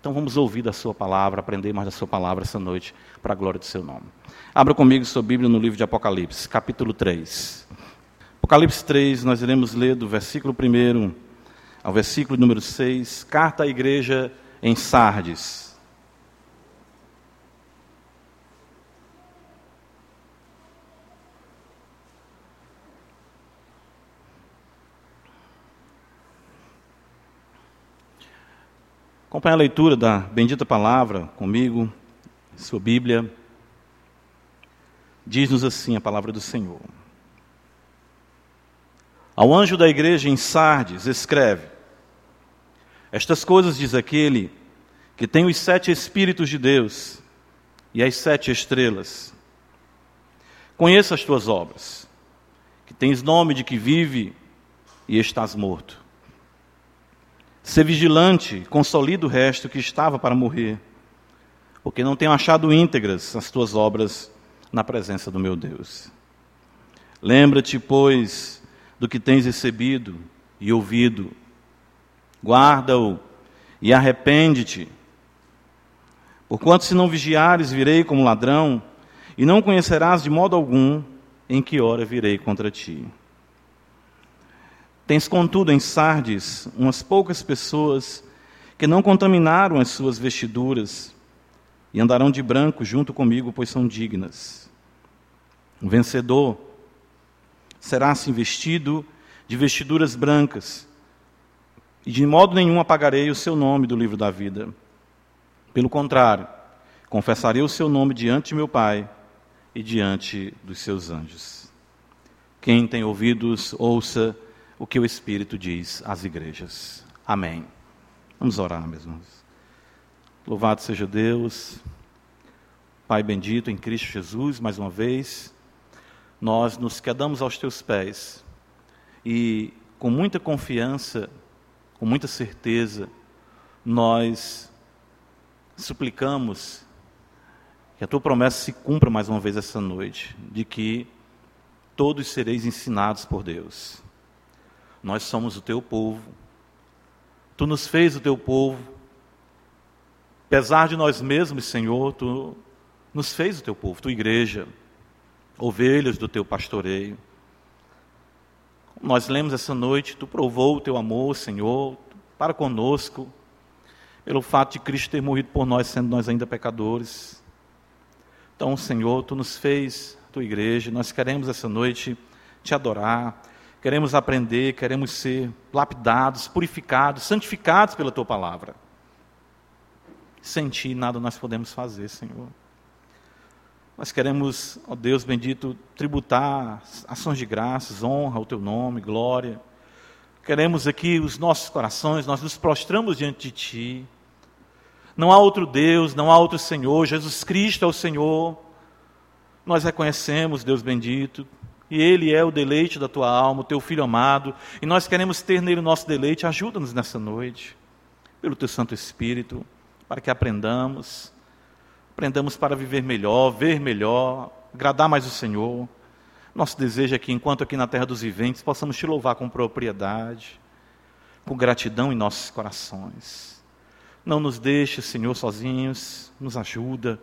Então vamos ouvir da Sua palavra, aprender mais da Sua palavra essa noite, para a glória do Seu nome. Abra comigo sua Bíblia no livro de Apocalipse, capítulo 3. Apocalipse 3, nós iremos ler do versículo 1 ao versículo número 6, carta à igreja em Sardes. Acompanhe a leitura da bendita palavra comigo, sua Bíblia. Diz-nos assim a palavra do Senhor. Ao anjo da igreja em Sardes, escreve: Estas coisas diz aquele que tem os sete Espíritos de Deus e as sete estrelas. Conheça as tuas obras, que tens nome de que vive e estás morto. Ser vigilante, consolida o resto que estava para morrer, porque não tenho achado íntegras as tuas obras na presença do meu Deus. Lembra-te, pois, do que tens recebido e ouvido, guarda-o e arrepende-te. Porquanto, se não vigiares, virei como ladrão, e não conhecerás de modo algum em que hora virei contra ti. Tens, contudo, em Sardes umas poucas pessoas que não contaminaram as suas vestiduras e andarão de branco junto comigo, pois são dignas. O vencedor será assim vestido de vestiduras brancas, e de modo nenhum apagarei o seu nome do livro da vida. Pelo contrário, confessarei o seu nome diante de meu Pai e diante dos seus anjos. Quem tem ouvidos, ouça o que o Espírito diz às igrejas. Amém. Vamos orar, meus irmãos. Louvado seja Deus, Pai bendito em Cristo Jesus, mais uma vez, nós nos quedamos aos teus pés e, com muita confiança, com muita certeza, nós suplicamos que a tua promessa se cumpra mais uma vez essa noite, de que todos sereis ensinados por Deus. Nós somos o teu povo. Tu nos fez o teu povo. Apesar de nós mesmos, Senhor, tu nos fez o teu povo, tua igreja, ovelhas do teu pastoreio. Nós lemos essa noite, tu provou o teu amor, Senhor, para conosco, pelo fato de Cristo ter morrido por nós, sendo nós ainda pecadores. Então, Senhor, tu nos fez tua igreja, nós queremos essa noite te adorar, queremos aprender, queremos ser lapidados, purificados, santificados pela tua palavra. Sem ti nada nós podemos fazer, Senhor. Nós queremos, ó Deus bendito, tributar ações de graças, honra ao teu nome, glória. Queremos aqui os nossos corações, nós nos prostramos diante de ti. Não há outro Deus, não há outro Senhor, Jesus Cristo é o Senhor. Nós reconhecemos, Deus bendito, e Ele é o deleite da tua alma, o teu filho amado, e nós queremos ter nele o nosso deleite. Ajuda-nos nessa noite, pelo teu Santo Espírito, para que aprendamos, aprendamos para viver melhor, ver melhor, agradar mais o Senhor. Nosso desejo é que, enquanto aqui na terra dos viventes, possamos te louvar com propriedade, com gratidão em nossos corações. Não nos deixe, Senhor, sozinhos, nos ajuda,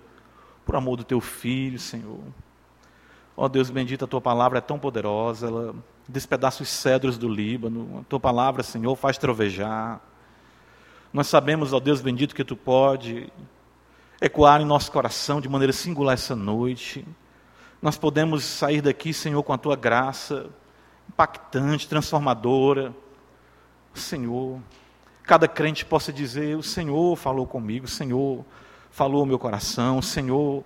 por amor do teu filho, Senhor. Ó oh, Deus bendito, a tua palavra é tão poderosa, ela despedaça os cedros do Líbano. A tua palavra, Senhor, faz trovejar. Nós sabemos, ó oh Deus bendito, que tu pode ecoar em nosso coração de maneira singular essa noite. Nós podemos sair daqui, Senhor, com a tua graça impactante, transformadora. Senhor, cada crente possa dizer: O Senhor falou comigo, o Senhor falou ao meu coração, o Senhor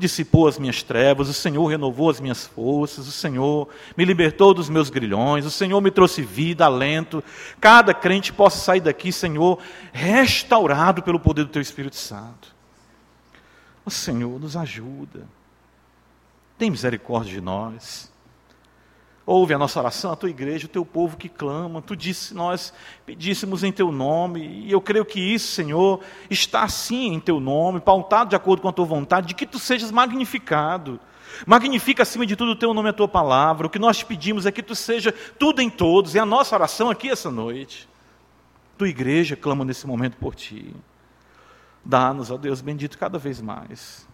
dissipou as minhas trevas, o Senhor renovou as minhas forças, o Senhor me libertou dos meus grilhões, o Senhor me trouxe vida, alento. Cada crente possa sair daqui, Senhor, restaurado pelo poder do Teu Espírito Santo. O Senhor nos ajuda. Tem misericórdia de nós. Ouve a nossa oração, a tua igreja, o teu povo que clama. Tu disse, nós pedíssemos em teu nome, e eu creio que isso, Senhor, está sim em teu nome, pautado de acordo com a tua vontade, de que tu sejas magnificado. Magnifica acima de tudo o teu nome e a tua palavra. O que nós te pedimos é que tu seja tudo em todos, é a nossa oração aqui essa noite. Tua igreja clama nesse momento por ti. Dá-nos, ó Deus bendito, cada vez mais.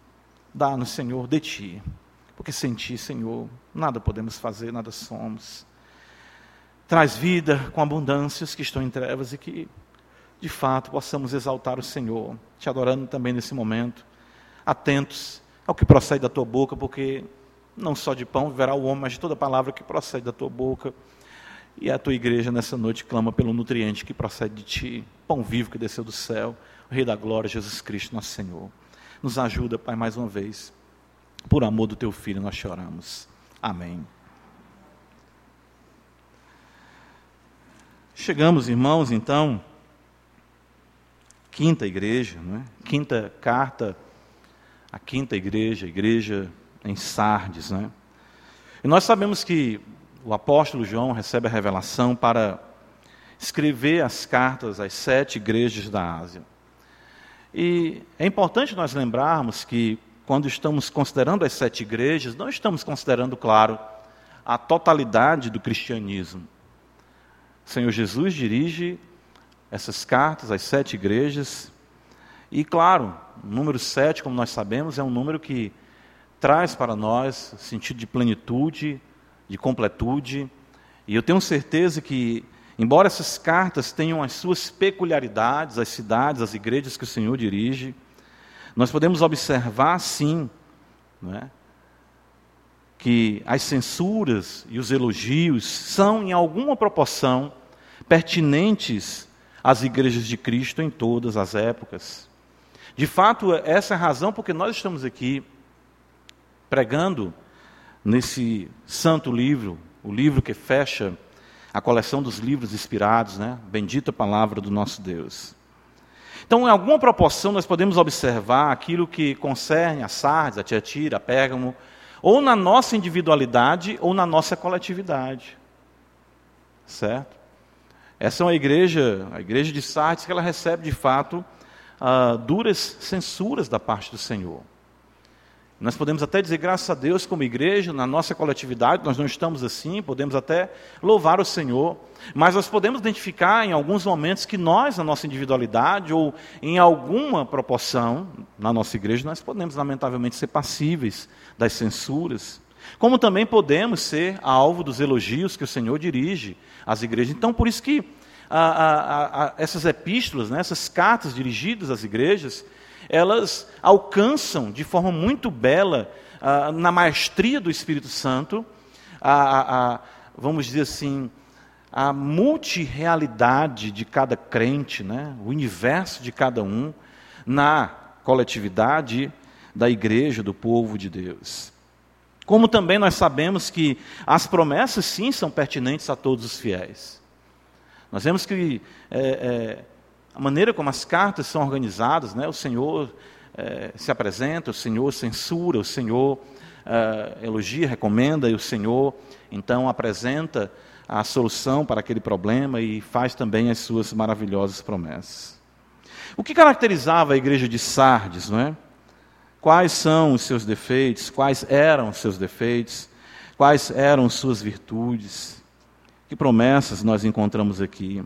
Dá-nos, Senhor, de Ti. Porque sem Ti, Senhor, nada podemos fazer, nada somos. Traz vida com abundância os que estão em trevas e que, de fato, possamos exaltar o Senhor, te adorando também nesse momento, atentos ao que procede da Tua boca, porque não só de pão viverá o homem, mas de toda palavra que procede da Tua boca. E a Tua igreja nessa noite clama pelo nutriente que procede de Ti, pão vivo que desceu do céu, o Rei da Glória, Jesus Cristo, nosso Senhor. Nos ajuda, Pai, mais uma vez. Por amor do Teu Filho, nós choramos. Amém. Chegamos, irmãos, então, quinta igreja, não é? quinta carta, a quinta igreja, a igreja em Sardes. Não é? E nós sabemos que o apóstolo João recebe a revelação para escrever as cartas às sete igrejas da Ásia. E é importante nós lembrarmos que, quando estamos considerando as sete igrejas, não estamos considerando, claro, a totalidade do cristianismo. O Senhor Jesus dirige essas cartas às sete igrejas. E, claro, o número sete, como nós sabemos, é um número que traz para nós sentido de plenitude, de completude. E eu tenho certeza que, embora essas cartas tenham as suas peculiaridades, as cidades, as igrejas que o Senhor dirige, nós podemos observar, sim, é? que as censuras e os elogios são, em alguma proporção, pertinentes às igrejas de Cristo em todas as épocas. De fato, essa é a razão porque nós estamos aqui pregando nesse santo livro, o livro que fecha a coleção dos livros inspirados, né? Bendita palavra do nosso Deus. Então, em alguma proporção, nós podemos observar aquilo que concerne a Sardes, a Tiatira, a Pérgamo, ou na nossa individualidade ou na nossa coletividade. Certo? Essa é uma igreja, a igreja de Sardes, que ela recebe de fato uh, duras censuras da parte do Senhor. Nós podemos até dizer graças a Deus como igreja, na nossa coletividade, nós não estamos assim, podemos até louvar o Senhor, mas nós podemos identificar em alguns momentos que nós, na nossa individualidade, ou em alguma proporção, na nossa igreja, nós podemos lamentavelmente ser passíveis das censuras, como também podemos ser alvo dos elogios que o Senhor dirige às igrejas. Então, por isso que a, a, a, essas epístolas, né, essas cartas dirigidas às igrejas, elas alcançam de forma muito bela, ah, na maestria do Espírito Santo, a, a, vamos dizer assim, a multirealidade de cada crente, né? o universo de cada um, na coletividade da igreja, do povo de Deus. Como também nós sabemos que as promessas, sim, são pertinentes a todos os fiéis. Nós vemos que é, é, a maneira como as cartas são organizadas, né? o Senhor é, se apresenta, o Senhor censura, o Senhor é, elogia, recomenda, e o Senhor então apresenta a solução para aquele problema e faz também as suas maravilhosas promessas. O que caracterizava a igreja de Sardes, não é? Quais são os seus defeitos? Quais eram os seus defeitos? Quais eram suas virtudes? Que promessas nós encontramos aqui?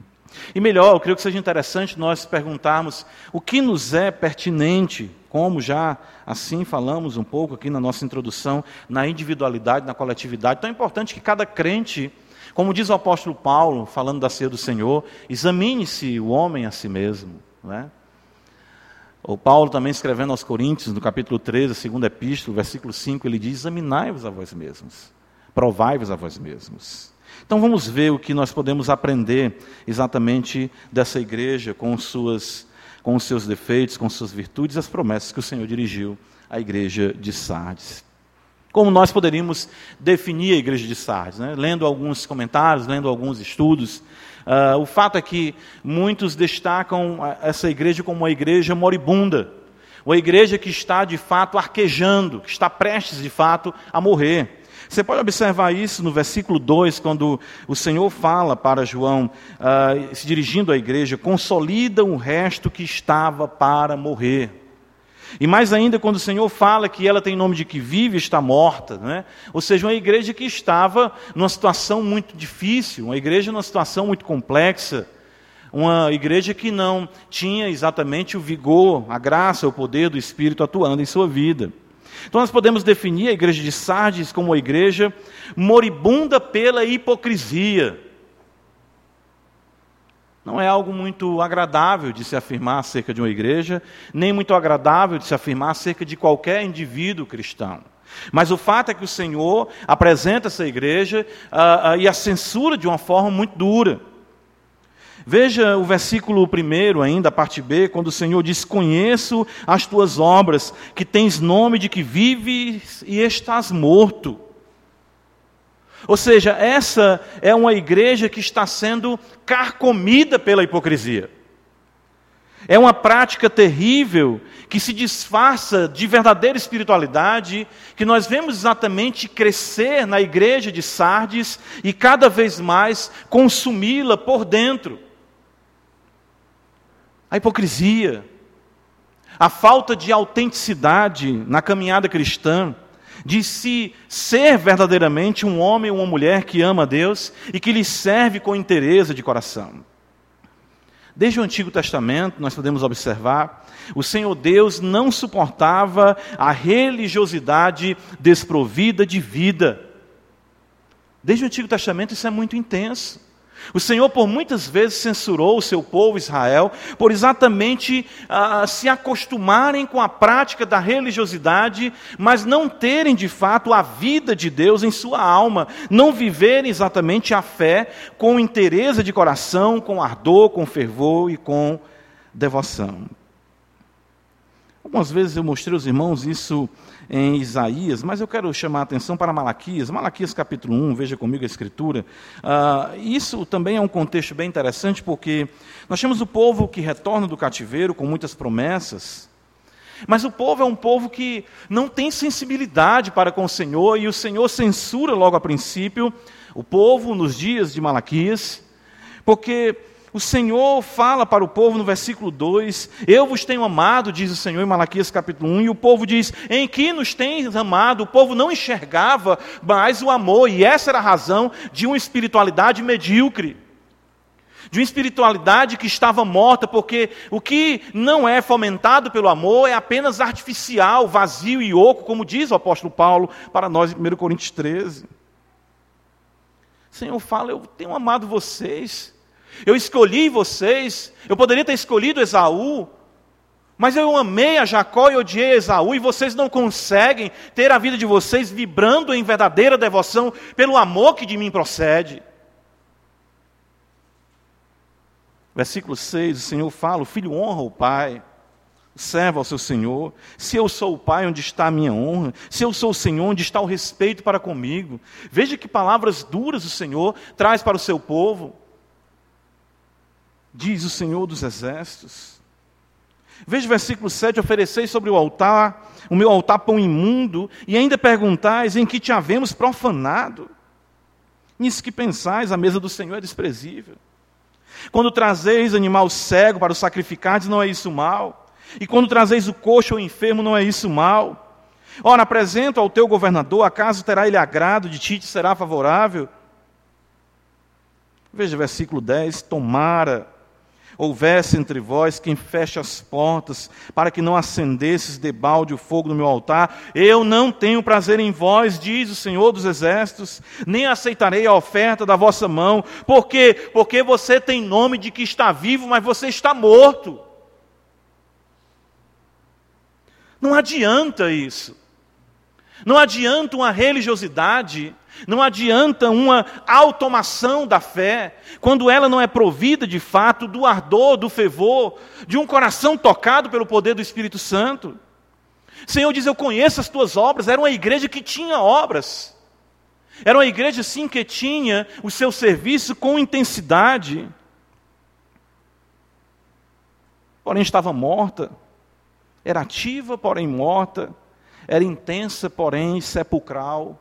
E melhor, eu creio que seja interessante nós perguntarmos o que nos é pertinente, como já assim falamos um pouco aqui na nossa introdução, na individualidade, na coletividade. Tão importante que cada crente, como diz o apóstolo Paulo, falando da ceia do Senhor, examine-se o homem a si mesmo. Não é? O Paulo também escrevendo aos Coríntios, no capítulo 13, a segunda epístola, versículo 5, ele diz: Examinai-vos a vós mesmos, provai-vos a vós mesmos. Então vamos ver o que nós podemos aprender exatamente dessa igreja com, suas, com os seus defeitos, com suas virtudes, as promessas que o Senhor dirigiu à igreja de Sardes. Como nós poderíamos definir a igreja de Sardes? Né? Lendo alguns comentários, lendo alguns estudos, uh, o fato é que muitos destacam essa igreja como uma igreja moribunda, uma igreja que está de fato arquejando, que está prestes de fato a morrer. Você pode observar isso no versículo 2, quando o Senhor fala para João, uh, se dirigindo à igreja: consolida o resto que estava para morrer. E mais ainda, quando o Senhor fala que ela tem nome de que vive está morta, né? ou seja, uma igreja que estava numa situação muito difícil, uma igreja numa situação muito complexa, Uma igreja que não tinha exatamente o vigor, a graça, o poder do Espírito atuando em sua vida. Então nós podemos definir a igreja de Sardes como uma igreja moribunda pela hipocrisia. Não é algo muito agradável de se afirmar acerca de uma igreja, nem muito agradável de se afirmar acerca de qualquer indivíduo cristão. Mas o fato é que o Senhor apresenta essa igreja uh, uh, e a censura de uma forma muito dura. Veja o versículo 1 ainda, a parte B, quando o Senhor diz: Conheço as tuas obras, que tens nome de que vives e estás morto. Ou seja, essa é uma igreja que está sendo carcomida pela hipocrisia. É uma prática terrível que se disfarça de verdadeira espiritualidade, que nós vemos exatamente crescer na igreja de Sardes e cada vez mais consumi-la por dentro. A hipocrisia, a falta de autenticidade na caminhada cristã, de se ser verdadeiramente um homem ou uma mulher que ama a Deus e que lhe serve com interesse de coração. Desde o Antigo Testamento, nós podemos observar, o Senhor Deus não suportava a religiosidade desprovida de vida. Desde o Antigo Testamento, isso é muito intenso. O Senhor, por muitas vezes, censurou o seu povo Israel por exatamente ah, se acostumarem com a prática da religiosidade, mas não terem de fato a vida de Deus em sua alma, não viverem exatamente a fé com interesse de coração, com ardor, com fervor e com devoção. Algumas vezes eu mostrei aos irmãos isso em Isaías, mas eu quero chamar a atenção para Malaquias. Malaquias capítulo 1, veja comigo a escritura. Uh, isso também é um contexto bem interessante, porque nós temos o povo que retorna do cativeiro com muitas promessas, mas o povo é um povo que não tem sensibilidade para com o Senhor, e o Senhor censura logo a princípio o povo nos dias de Malaquias, porque o Senhor fala para o povo no versículo 2: Eu vos tenho amado, diz o Senhor em Malaquias capítulo 1, e o povo diz: Em que nos tens amado? O povo não enxergava mais o amor, e essa era a razão de uma espiritualidade medíocre, de uma espiritualidade que estava morta, porque o que não é fomentado pelo amor é apenas artificial, vazio e oco, como diz o apóstolo Paulo para nós em 1 Coríntios 13. O Senhor fala: Eu tenho amado vocês. Eu escolhi vocês, eu poderia ter escolhido Esaú, mas eu amei a Jacó e odiei Esaú, e vocês não conseguem ter a vida de vocês vibrando em verdadeira devoção pelo amor que de mim procede. Versículo 6, o Senhor fala: o filho honra o pai, o servo ao seu Senhor. Se eu sou o pai, onde está a minha honra? Se eu sou o Senhor, onde está o respeito para comigo? Veja que palavras duras o Senhor traz para o seu povo diz o Senhor dos Exércitos. Veja o versículo 7: ofereceis sobre o altar, o meu altar pão imundo, e ainda perguntais em que te havemos profanado. Nisso que pensais, a mesa do Senhor é desprezível. Quando trazeis animal cego para o sacrificar, não é isso mal. E quando trazeis o coxo ou enfermo, não é isso mal. Ora, apresento ao teu governador, acaso terá ele agrado de ti, te será favorável? Veja o versículo 10: Tomara houvesse entre vós quem feche as portas, para que não acendesses debalde o fogo no meu altar. Eu não tenho prazer em vós, diz o Senhor dos Exércitos, nem aceitarei a oferta da vossa mão. Por quê? Porque você tem nome de que está vivo, mas você está morto. Não adianta isso. Não adianta uma religiosidade não adianta uma automação da fé, quando ela não é provida de fato do ardor, do fervor, de um coração tocado pelo poder do Espírito Santo. Senhor diz: Eu conheço as tuas obras. Era uma igreja que tinha obras. Era uma igreja, sim, que tinha o seu serviço com intensidade. Porém, estava morta. Era ativa, porém morta. Era intensa, porém sepulcral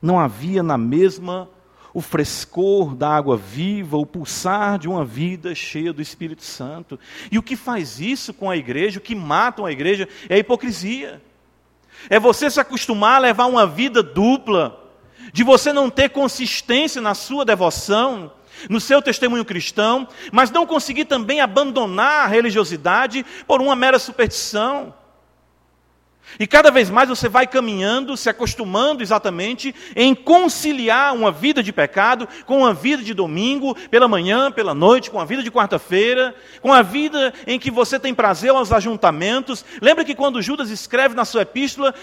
não havia na mesma o frescor da água viva, o pulsar de uma vida cheia do Espírito Santo. E o que faz isso com a igreja, o que mata a igreja, é a hipocrisia. É você se acostumar a levar uma vida dupla, de você não ter consistência na sua devoção, no seu testemunho cristão, mas não conseguir também abandonar a religiosidade por uma mera superstição. E cada vez mais você vai caminhando, se acostumando exatamente em conciliar uma vida de pecado com uma vida de domingo, pela manhã, pela noite, com a vida de quarta-feira, com a vida em que você tem prazer aos ajuntamentos. Lembra que quando Judas escreve na sua epístola,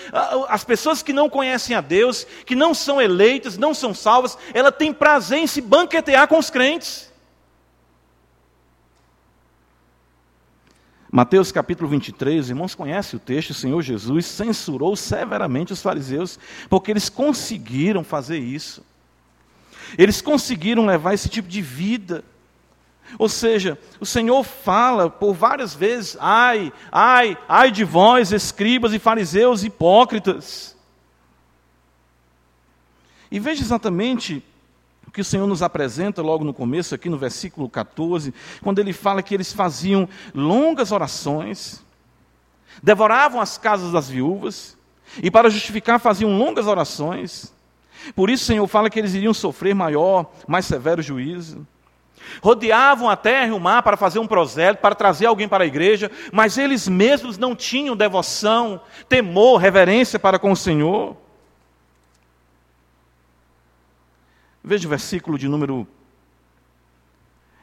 as pessoas que não conhecem a Deus, que não são eleitas, não são salvas, ela tem prazer em se banquetear com os crentes. Mateus capítulo 23, os irmãos conhecem o texto, o Senhor Jesus censurou severamente os fariseus, porque eles conseguiram fazer isso. Eles conseguiram levar esse tipo de vida. Ou seja, o Senhor fala por várias vezes: ai, ai, ai de vós, escribas e fariseus hipócritas. E veja exatamente o que o Senhor nos apresenta logo no começo, aqui no versículo 14, quando ele fala que eles faziam longas orações, devoravam as casas das viúvas, e para justificar faziam longas orações. Por isso o Senhor fala que eles iriam sofrer maior, mais severo juízo. Rodeavam a terra e o mar para fazer um prosélito, para trazer alguém para a igreja, mas eles mesmos não tinham devoção, temor, reverência para com o Senhor. Veja o versículo de número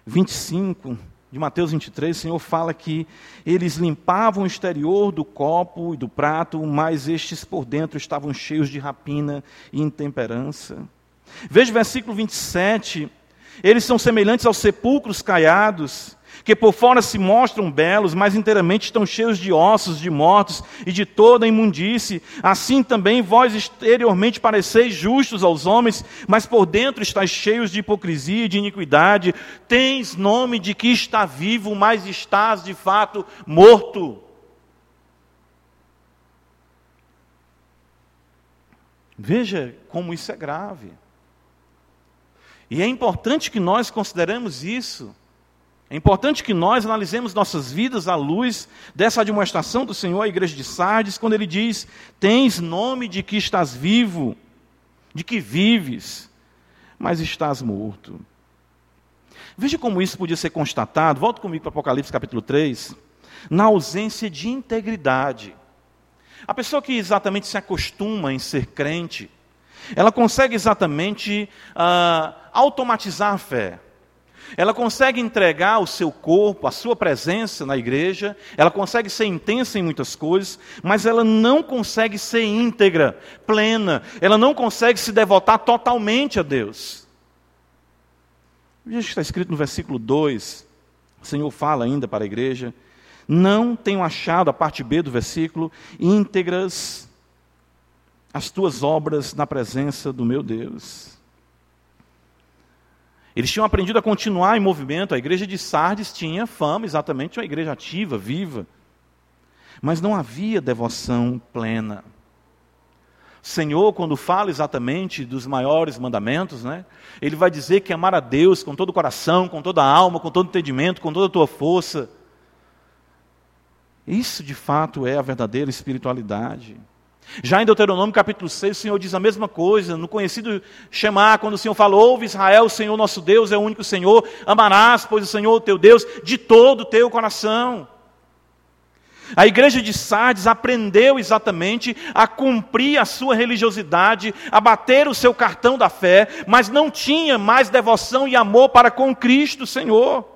25 de Mateus 23, o Senhor fala que eles limpavam o exterior do copo e do prato, mas estes por dentro estavam cheios de rapina e intemperança. Veja o versículo 27, eles são semelhantes aos sepulcros caiados, que por fora se mostram belos, mas inteiramente estão cheios de ossos, de mortos e de toda imundície. Assim também vós exteriormente pareceis justos aos homens, mas por dentro estáis cheios de hipocrisia e de iniquidade. Tens nome de que está vivo, mas estás de fato morto. Veja como isso é grave. E é importante que nós consideremos isso. É importante que nós analisemos nossas vidas à luz dessa admoestação do Senhor à igreja de Sardes, quando ele diz: Tens nome de que estás vivo, de que vives, mas estás morto. Veja como isso podia ser constatado, volta comigo para Apocalipse capítulo 3, na ausência de integridade. A pessoa que exatamente se acostuma em ser crente, ela consegue exatamente uh, automatizar a fé. Ela consegue entregar o seu corpo, a sua presença na igreja, ela consegue ser intensa em muitas coisas, mas ela não consegue ser íntegra, plena, ela não consegue se devotar totalmente a Deus. Veja que está escrito no versículo 2, o Senhor fala ainda para a igreja: Não tenho achado, a parte B do versículo, íntegras as tuas obras na presença do meu Deus. Eles tinham aprendido a continuar em movimento. A igreja de Sardes tinha fama exatamente uma igreja ativa, viva. Mas não havia devoção plena. Senhor, quando fala exatamente dos maiores mandamentos, né, ele vai dizer que amar a Deus com todo o coração, com toda a alma, com todo o entendimento, com toda a tua força. Isso de fato é a verdadeira espiritualidade. Já em Deuteronômio capítulo 6, o Senhor diz a mesma coisa, no conhecido Shema, quando o Senhor fala, ouve Israel, o Senhor nosso Deus é o único Senhor, amarás, pois o Senhor teu Deus, de todo o teu coração. A igreja de Sardes aprendeu exatamente a cumprir a sua religiosidade, a bater o seu cartão da fé, mas não tinha mais devoção e amor para com Cristo, Senhor.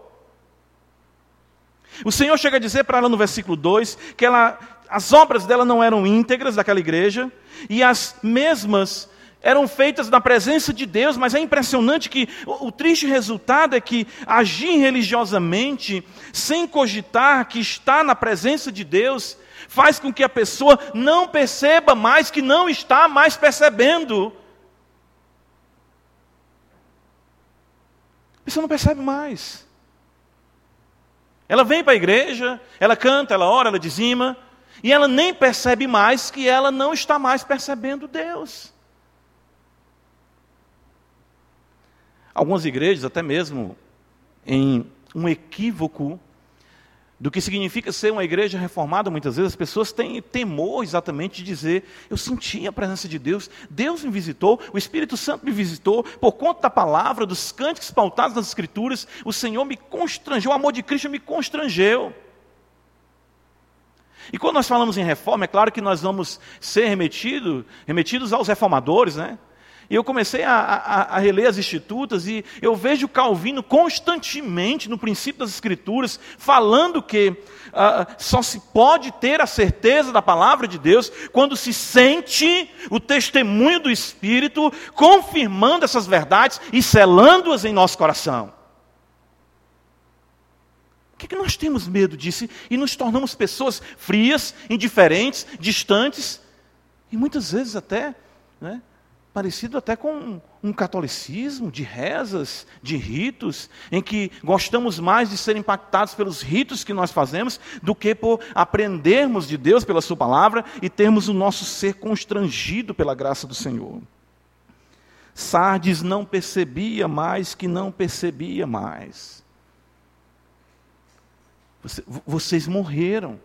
O Senhor chega a dizer para ela no versículo 2 que ela as obras dela não eram íntegras daquela igreja, e as mesmas eram feitas na presença de Deus, mas é impressionante que o, triste resultado é que agir religiosamente, sem cogitar que está na presença de Deus, faz com que a pessoa não perceba mais que não está mais percebendo. A não percebe mais. Ela vem para a igreja, ela canta, ela ora, ela dizima, e ela nem percebe mais que ela não está mais percebendo Deus. Algumas igrejas, até mesmo em um equívoco, do que significa ser uma igreja reformada, muitas vezes as pessoas têm temor exatamente de dizer: Eu senti a presença de Deus, Deus me visitou, o Espírito Santo me visitou, por conta da palavra, dos cânticos pautados nas Escrituras, o Senhor me constrangeu, o amor de Cristo me constrangeu. E quando nós falamos em reforma, é claro que nós vamos ser remetido, remetidos aos reformadores, né? E eu comecei a, a, a, reler as Institutas e eu vejo Calvino constantemente, no princípio das Escrituras, falando que uh, só se pode ter a certeza da palavra de Deus quando se sente o testemunho do Espírito confirmando essas verdades e selando-as em nosso coração. Que, que nós temos medo disso e nos tornamos pessoas frias, indiferentes, distantes e muitas vezes até né, parecido até com um catolicismo de rezas, de ritos, em que gostamos mais de ser impactados pelos ritos que nós fazemos do que por aprendermos de Deus pela Sua palavra e termos o nosso ser constrangido pela graça do Senhor. Sardes não percebia mais que não percebia mais. Vocês morreram.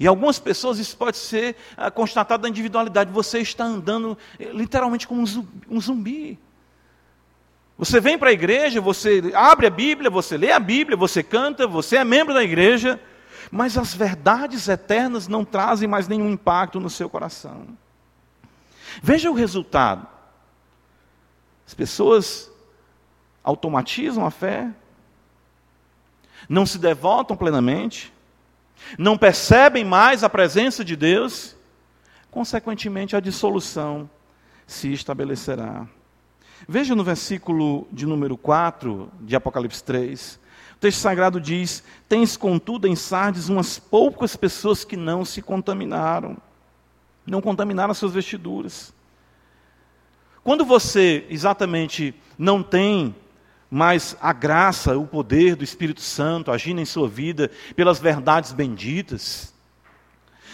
E algumas pessoas isso pode ser ah, constatado da individualidade. Você está andando eh, literalmente como um zumbi. Você vem para a igreja, você abre a Bíblia, você lê a Bíblia, você canta, você é membro da igreja, mas as verdades eternas não trazem mais nenhum impacto no seu coração. Veja o resultado. As pessoas automatizam a fé, não se devotam plenamente, não percebem mais a presença de Deus, consequentemente a dissolução se estabelecerá. Veja no versículo de número 4 de Apocalipse 3. O texto sagrado diz: Tens, contudo, em Sardes umas poucas pessoas que não se contaminaram, não contaminaram as suas vestiduras. Quando você exatamente não tem mas a graça, o poder do Espírito Santo agindo em sua vida pelas verdades benditas.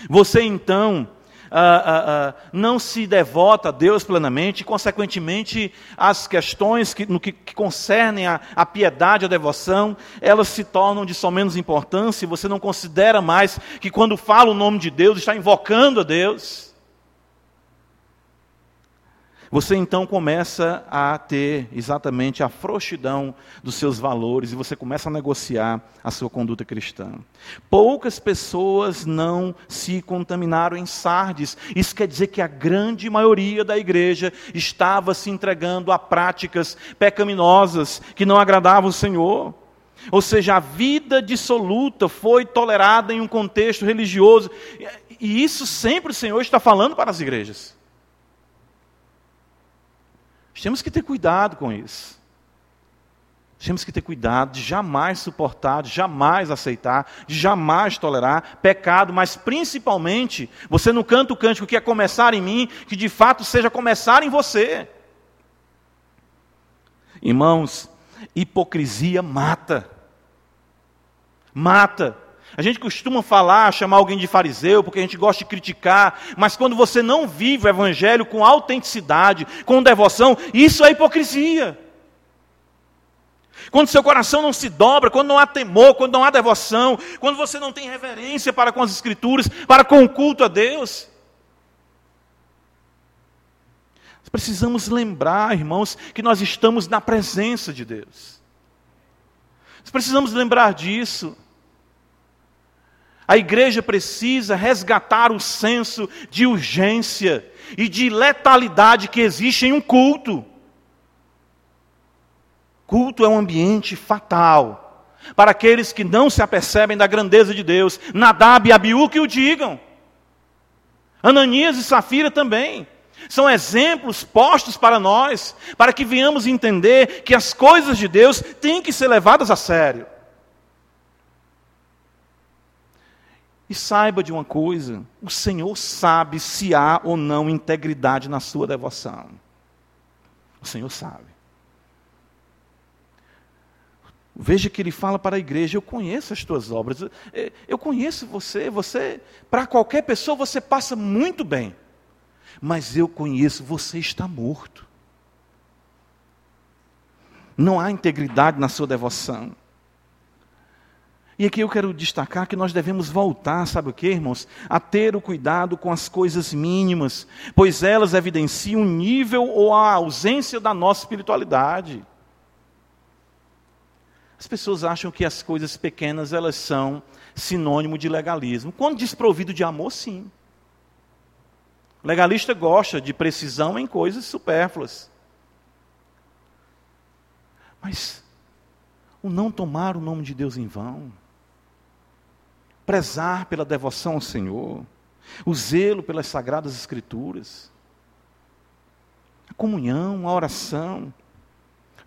Você então ah, ah, ah, não se devota a Deus plenamente, e, consequentemente, as questões que, no que, que concernem a, a piedade, a devoção, elas se tornam de só menos importância, você não considera mais que quando fala o nome de Deus, está invocando a Deus. Você então começa a ter exatamente a frouxidão dos seus valores e você começa a negociar a sua conduta cristã. Poucas pessoas não se contaminaram em Sardes. Isso quer dizer que a grande maioria da igreja estava se entregando a práticas pecaminosas que não agradavam o Senhor. Ou seja, a vida dissoluta foi tolerada em um contexto religioso. E isso sempre o Senhor está falando para as igrejas. Temos que ter cuidado com isso. Temos que ter cuidado de jamais suportar, de jamais aceitar, de jamais tolerar pecado, mas principalmente, você não canta o cântico que é começar em mim, que de fato seja começar em você. Irmãos, hipocrisia mata. Mata. A gente costuma falar, chamar alguém de fariseu, porque a gente gosta de criticar, mas quando você não vive o evangelho com autenticidade, com devoção, isso é hipocrisia. Quando seu coração não se dobra, quando não há temor, quando não há devoção, quando você não tem reverência para com as Escrituras, para com o culto a Deus. Precisamos lembrar, irmãos, que nós estamos na presença de Deus. Precisamos lembrar disso. A igreja precisa resgatar o senso de urgência e de letalidade que existe em um culto. Culto é um ambiente fatal para aqueles que não se apercebem da grandeza de Deus. Nadab e Abiú que o digam. Ananias e Safira também. São exemplos postos para nós, para que venhamos entender que as coisas de Deus têm que ser levadas a sério. E saiba de uma coisa: o Senhor sabe se há ou não integridade na sua devoção. O Senhor sabe. Veja que ele fala para a igreja: Eu conheço as tuas obras, eu conheço você, você, para qualquer pessoa você passa muito bem, mas eu conheço, você está morto. Não há integridade na sua devoção. E aqui eu quero destacar que nós devemos voltar, sabe o que, irmãos? A ter o cuidado com as coisas mínimas, pois elas evidenciam o nível ou a ausência da nossa espiritualidade. As pessoas acham que as coisas pequenas elas são sinônimo de legalismo. Quando desprovido de amor, sim. Legalista gosta de precisão em coisas supérfluas. Mas o não tomar o nome de Deus em vão, prezar pela devoção ao Senhor, o zelo pelas sagradas Escrituras, a comunhão, a oração,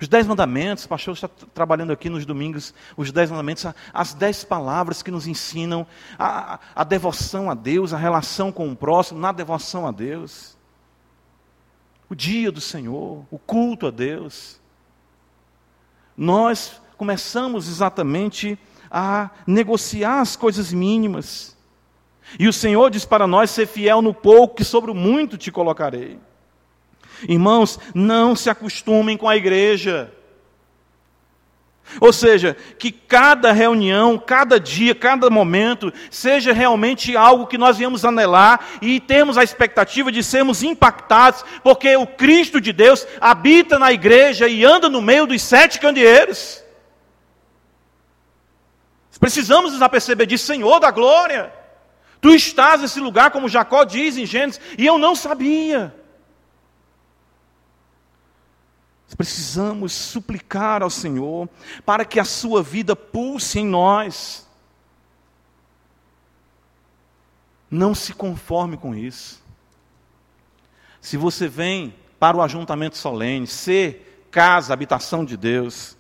os dez mandamentos, o pastor está trabalhando aqui nos domingos, os dez mandamentos, as dez palavras que nos ensinam a, a devoção a Deus, a relação com o próximo, na devoção a Deus. O dia do Senhor, o culto a Deus. Nós começamos exatamente a negociar as coisas mínimas. E o Senhor diz para nós: ser fiel no pouco, que sobre o muito te colocarei. Irmãos, não se acostumem com a igreja. Ou seja, que cada reunião, cada dia, cada momento, seja realmente algo que nós viemos anelar e termos a expectativa de sermos impactados, porque o Cristo de Deus habita na igreja e anda no meio dos sete candeeiros. Precisamos nos aperceber de Senhor da glória. Tu estás nesse lugar, como Jacó diz em Gênesis, e eu não sabia. Precisamos suplicar ao Senhor para que a sua vida pulse em nós. Não se conforme com isso. Se você vem para o ajuntamento solene, ser casa, habitação de Deus,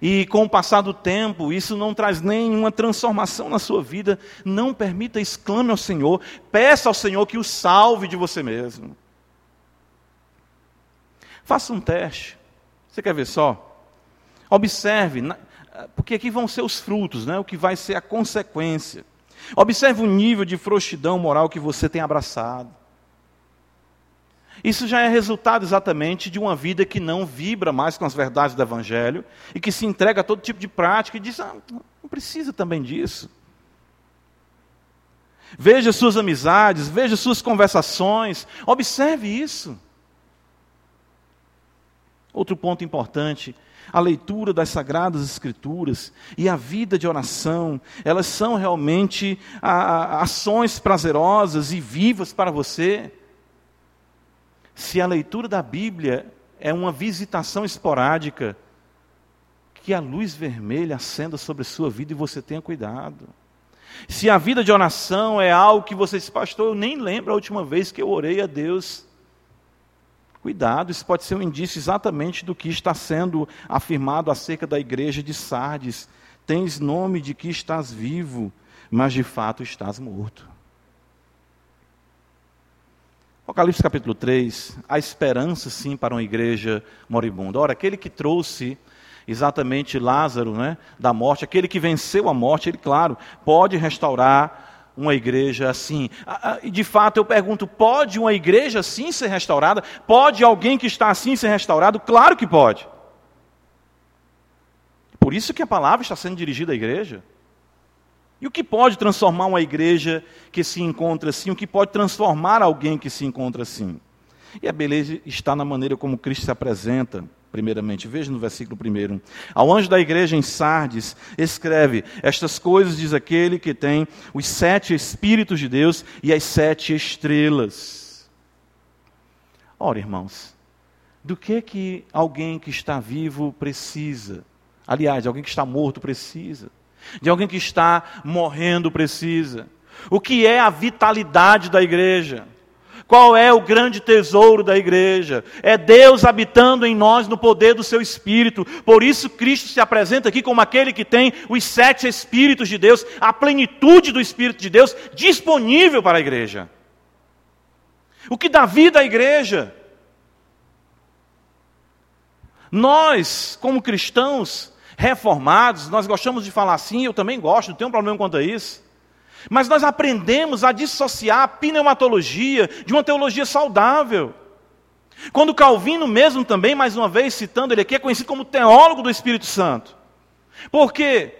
e com o passar do tempo, isso não traz nenhuma transformação na sua vida. Não permita, exclame ao Senhor, peça ao Senhor que o salve de você mesmo. Faça um teste. Você quer ver só? Observe, porque aqui vão ser os frutos, né? o que vai ser a consequência. Observe o nível de frouxidão moral que você tem abraçado. Isso já é resultado exatamente de uma vida que não vibra mais com as verdades do Evangelho e que se entrega a todo tipo de prática e diz: ah, não precisa também disso. Veja suas amizades, veja suas conversações, observe isso. Outro ponto importante, a leitura das Sagradas Escrituras e a vida de oração, elas são realmente a, a, ações prazerosas e vivas para você se a leitura da Bíblia é uma visitação esporádica, que a luz vermelha acenda sobre a sua vida e você tenha cuidado. Se a vida de oração é algo que você diz, pastor, eu nem lembro a última vez que eu orei a Deus. Cuidado, isso pode ser um indício exatamente do que está sendo afirmado acerca da igreja de Sardes. Tens nome de que estás vivo, mas de fato estás morto. Apocalipse capítulo 3, a esperança sim para uma igreja moribunda. Ora, aquele que trouxe exatamente Lázaro né, da morte, aquele que venceu a morte, ele, claro, pode restaurar uma igreja assim. E de fato eu pergunto: pode uma igreja assim ser restaurada? Pode alguém que está assim ser restaurado? Claro que pode. Por isso que a palavra está sendo dirigida à igreja. E o que pode transformar uma igreja que se encontra assim? O que pode transformar alguém que se encontra assim? E a beleza está na maneira como Cristo se apresenta, primeiramente. Veja no versículo 1. Ao anjo da igreja em Sardes, escreve: Estas coisas diz aquele que tem os sete Espíritos de Deus e as sete estrelas. Ora, irmãos, do que que alguém que está vivo precisa? Aliás, alguém que está morto precisa de alguém que está morrendo precisa. O que é a vitalidade da igreja? Qual é o grande tesouro da igreja? É Deus habitando em nós no poder do seu Espírito. Por isso, Cristo se apresenta aqui como aquele que tem os sete Espíritos de Deus, a plenitude do Espírito de Deus disponível para a igreja. O que dá vida à igreja? Nós, como cristãos, reformados, nós gostamos de falar assim, eu também gosto, não tenho um problema quanto a isso. Mas nós aprendemos a dissociar a pneumatologia de uma teologia saudável. Quando Calvino mesmo também, mais uma vez citando ele aqui, é conhecido como teólogo do Espírito Santo. Por quê?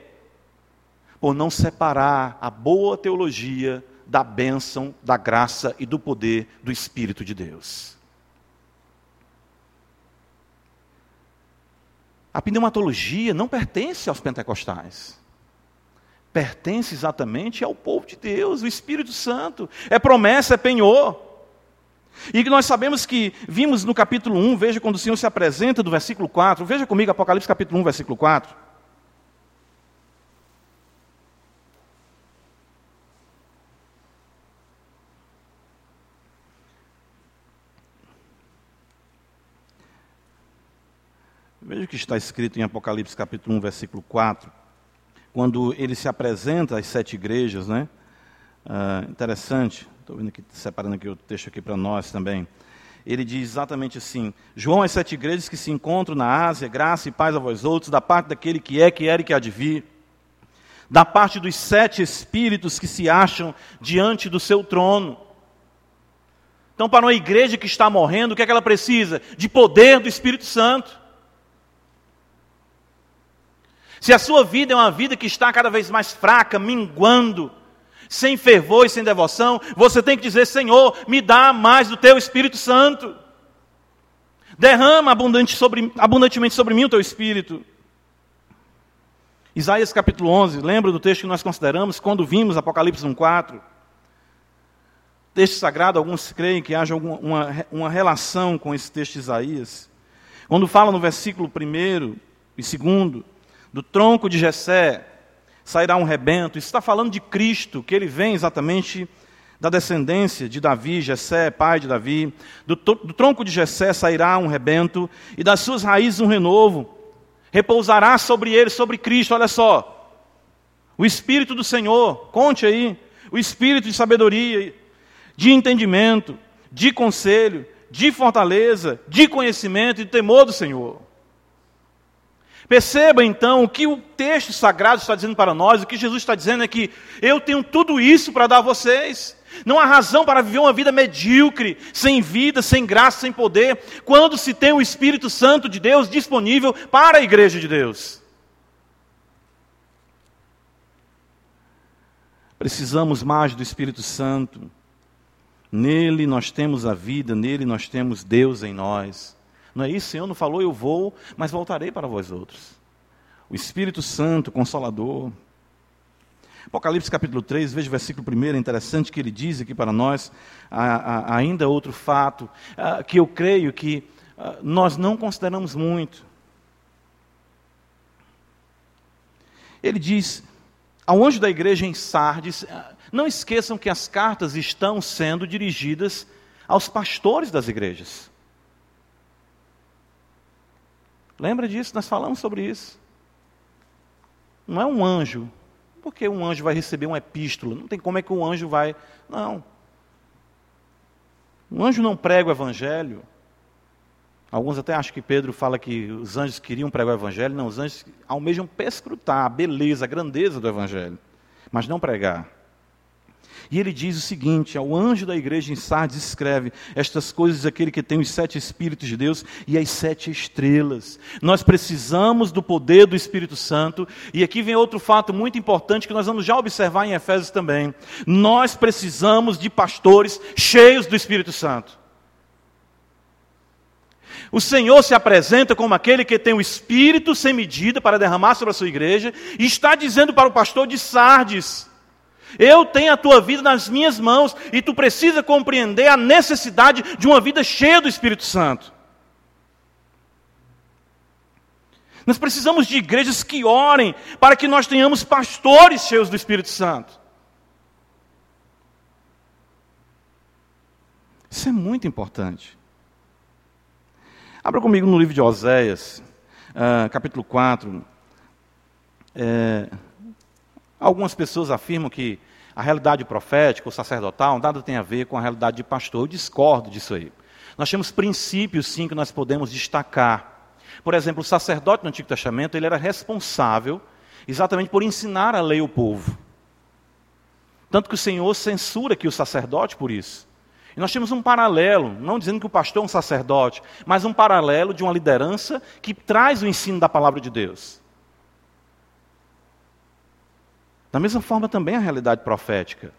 por não separar a boa teologia da bênção, da graça e do poder do Espírito de Deus. A pneumatologia não pertence aos pentecostais. Pertence exatamente ao povo de Deus, o Espírito Santo. É promessa, é penhor. E nós sabemos que vimos no capítulo 1, veja quando o Senhor se apresenta do versículo 4, veja comigo Apocalipse capítulo 1, versículo 4. Veja o que está escrito em Apocalipse capítulo 1, versículo 4, quando ele se apresenta às sete igrejas, né? Ah, interessante, estou vendo aqui, separando aqui o texto aqui para nós também. Ele diz exatamente assim: João, as sete igrejas que se encontram na Ásia, graça e paz a vós outros, da parte daquele que é, que era e que há de vir, da parte dos sete espíritos que se acham diante do seu trono. Então, para uma igreja que está morrendo, o que é que ela precisa? De poder do Espírito Santo. Se a sua vida é uma vida que está cada vez mais fraca, minguando, sem fervor e sem devoção, você tem que dizer: Senhor, me dá mais do teu Espírito Santo. Derrama abundante sobre, abundantemente sobre mim o teu Espírito. Isaías capítulo 11, lembra do texto que nós consideramos quando vimos Apocalipse 1,4? Texto sagrado, alguns creem que haja alguma, uma, uma relação com esse texto de Isaías. Quando fala no versículo 1 e 2, do tronco de Jessé sairá um rebento. Isso está falando de Cristo, que ele vem exatamente da descendência de Davi, Jessé, pai de Davi. Do, do tronco de Jessé sairá um rebento, e das suas raízes um renovo. Repousará sobre ele, sobre Cristo, olha só. O Espírito do Senhor, conte aí. O Espírito de sabedoria, de entendimento, de conselho, de fortaleza, de conhecimento e de temor do Senhor. Perceba então o que o texto sagrado está dizendo para nós, o que Jesus está dizendo é que eu tenho tudo isso para dar a vocês. Não há razão para viver uma vida medíocre, sem vida, sem graça, sem poder, quando se tem o Espírito Santo de Deus disponível para a igreja de Deus. Precisamos mais do Espírito Santo. Nele nós temos a vida, nele nós temos Deus em nós. Não é isso? O Senhor não falou, eu vou, mas voltarei para vós outros. O Espírito Santo, Consolador. Apocalipse capítulo 3, veja o versículo 1, é interessante que ele diz aqui para nós, ainda outro fato, que eu creio que nós não consideramos muito. Ele diz, ao anjo da igreja em Sardes, não esqueçam que as cartas estão sendo dirigidas aos pastores das igrejas. Lembra disso? Nós falamos sobre isso. Não é um anjo. Porque um anjo vai receber uma epístola? Não tem como é que um anjo vai. Não. Um anjo não prega o evangelho. Alguns até acham que Pedro fala que os anjos queriam pregar o evangelho. Não, os anjos almejam perscrutar a beleza, a grandeza do evangelho, mas não pregar. E ele diz o seguinte: ao anjo da igreja em Sardes escreve estas coisas aquele que tem os sete espíritos de Deus e as sete estrelas. Nós precisamos do poder do Espírito Santo, e aqui vem outro fato muito importante que nós vamos já observar em Efésios também. Nós precisamos de pastores cheios do Espírito Santo. O Senhor se apresenta como aquele que tem o Espírito sem medida para derramar sobre a sua igreja, e está dizendo para o pastor de Sardes: eu tenho a tua vida nas minhas mãos e tu precisa compreender a necessidade de uma vida cheia do Espírito Santo. Nós precisamos de igrejas que orem para que nós tenhamos pastores cheios do Espírito Santo. Isso é muito importante. Abra comigo no livro de Oséias, uh, capítulo 4. É, Algumas pessoas afirmam que a realidade profética ou sacerdotal nada tem a ver com a realidade de pastor. Eu discordo disso aí. Nós temos princípios, sim, que nós podemos destacar. Por exemplo, o sacerdote no Antigo Testamento ele era responsável exatamente por ensinar a lei ao povo. Tanto que o Senhor censura aqui o sacerdote por isso. E nós temos um paralelo, não dizendo que o pastor é um sacerdote, mas um paralelo de uma liderança que traz o ensino da palavra de Deus. Da mesma forma também a realidade profética.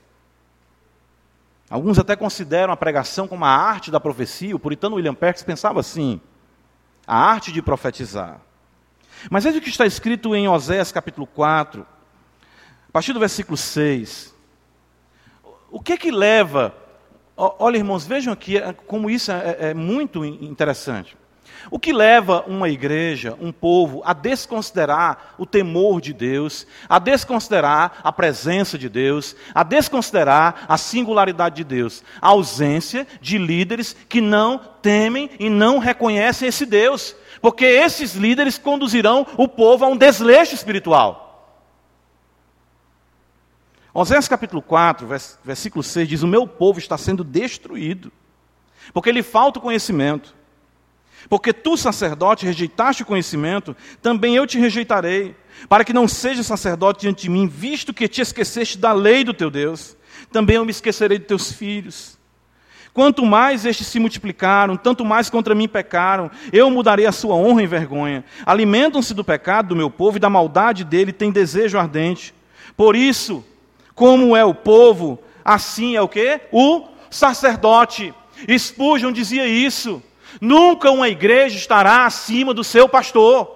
Alguns até consideram a pregação como a arte da profecia. O puritano William Perkins pensava assim: a arte de profetizar. Mas veja o que está escrito em Oséias capítulo 4, a partir do versículo 6. O que que leva. Olha, irmãos, vejam aqui é, como isso é, é muito interessante. O que leva uma igreja, um povo, a desconsiderar o temor de Deus, a desconsiderar a presença de Deus, a desconsiderar a singularidade de Deus? A ausência de líderes que não temem e não reconhecem esse Deus. Porque esses líderes conduzirão o povo a um desleixo espiritual. Oséias capítulo 4, versículo 6 diz: O meu povo está sendo destruído, porque lhe falta o conhecimento. Porque tu, sacerdote, rejeitaste o conhecimento, também eu te rejeitarei, para que não seja sacerdote diante de mim, visto que te esqueceste da lei do teu Deus. Também eu me esquecerei de teus filhos. Quanto mais estes se multiplicaram, tanto mais contra mim pecaram, eu mudarei a sua honra em vergonha. Alimentam-se do pecado do meu povo e da maldade dele, têm desejo ardente. Por isso, como é o povo, assim é o que? O sacerdote. Spurgeon dizia isso. Nunca uma igreja estará acima do seu pastor.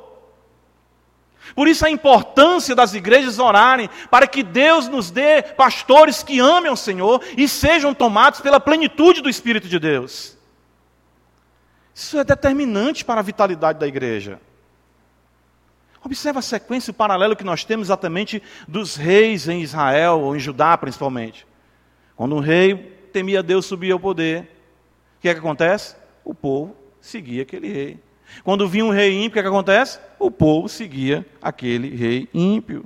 Por isso a importância das igrejas orarem para que Deus nos dê pastores que amem ao Senhor e sejam tomados pela plenitude do Espírito de Deus. Isso é determinante para a vitalidade da igreja. Observe a sequência, o paralelo que nós temos exatamente dos reis em Israel, ou em Judá principalmente. Quando um rei temia Deus subia ao poder, o que é que acontece? O povo seguia aquele rei. Quando vinha um rei ímpio, o que, é acontece? O povo seguia aquele rei ímpio.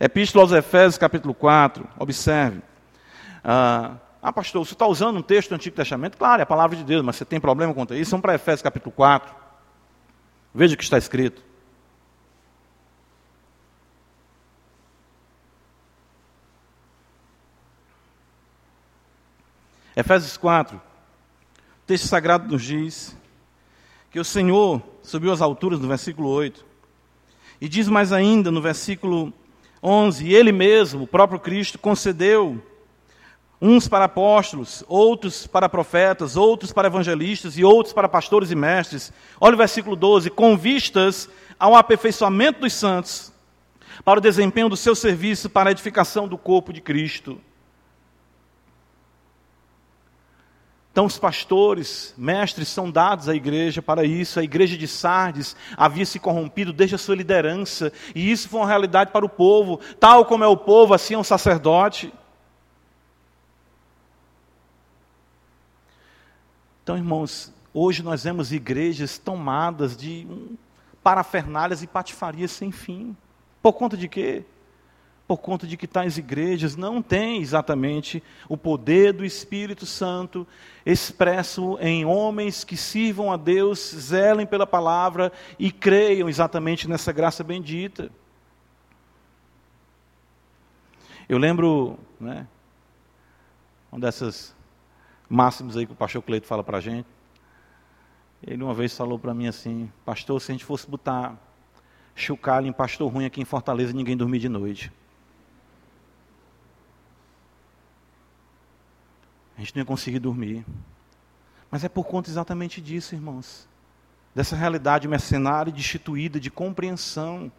Epístola aos Efésios, capítulo 4, observe. Ah, ah pastor, você está usando um texto do Antigo Testamento? Claro, é a palavra de Deus, mas você tem problema quanto a isso? Vamos para Efésios, capítulo 4. Veja o que está escrito. Efésios 4, o texto sagrado nos diz que o Senhor subiu às alturas, no versículo 8. E diz mais ainda no versículo 11: E Ele mesmo, o próprio Cristo, concedeu uns para apóstolos, outros para profetas, outros para evangelistas e outros para pastores e mestres. Olha o versículo 12: com vistas ao aperfeiçoamento dos santos, para o desempenho do seu serviço, para a edificação do corpo de Cristo. Então, os pastores, mestres, são dados à igreja para isso. A igreja de Sardes havia se corrompido desde a sua liderança, e isso foi uma realidade para o povo. Tal como é o povo, assim é um sacerdote. Então, irmãos, hoje nós vemos igrejas tomadas de parafernálias e patifarias sem fim. Por conta de quê? Por conta de que tais igrejas não têm exatamente o poder do Espírito Santo expresso em homens que sirvam a Deus, zelem pela palavra e creiam exatamente nessa graça bendita. Eu lembro, né, uma dessas máximas aí que o pastor Cleito fala para a gente. Ele uma vez falou para mim assim, pastor, se a gente fosse botar chocalho em pastor ruim aqui em Fortaleza, ninguém dormir de noite. A gente não ia conseguir dormir. Mas é por conta exatamente disso, irmãos. Dessa realidade mercenária, destituída de compreensão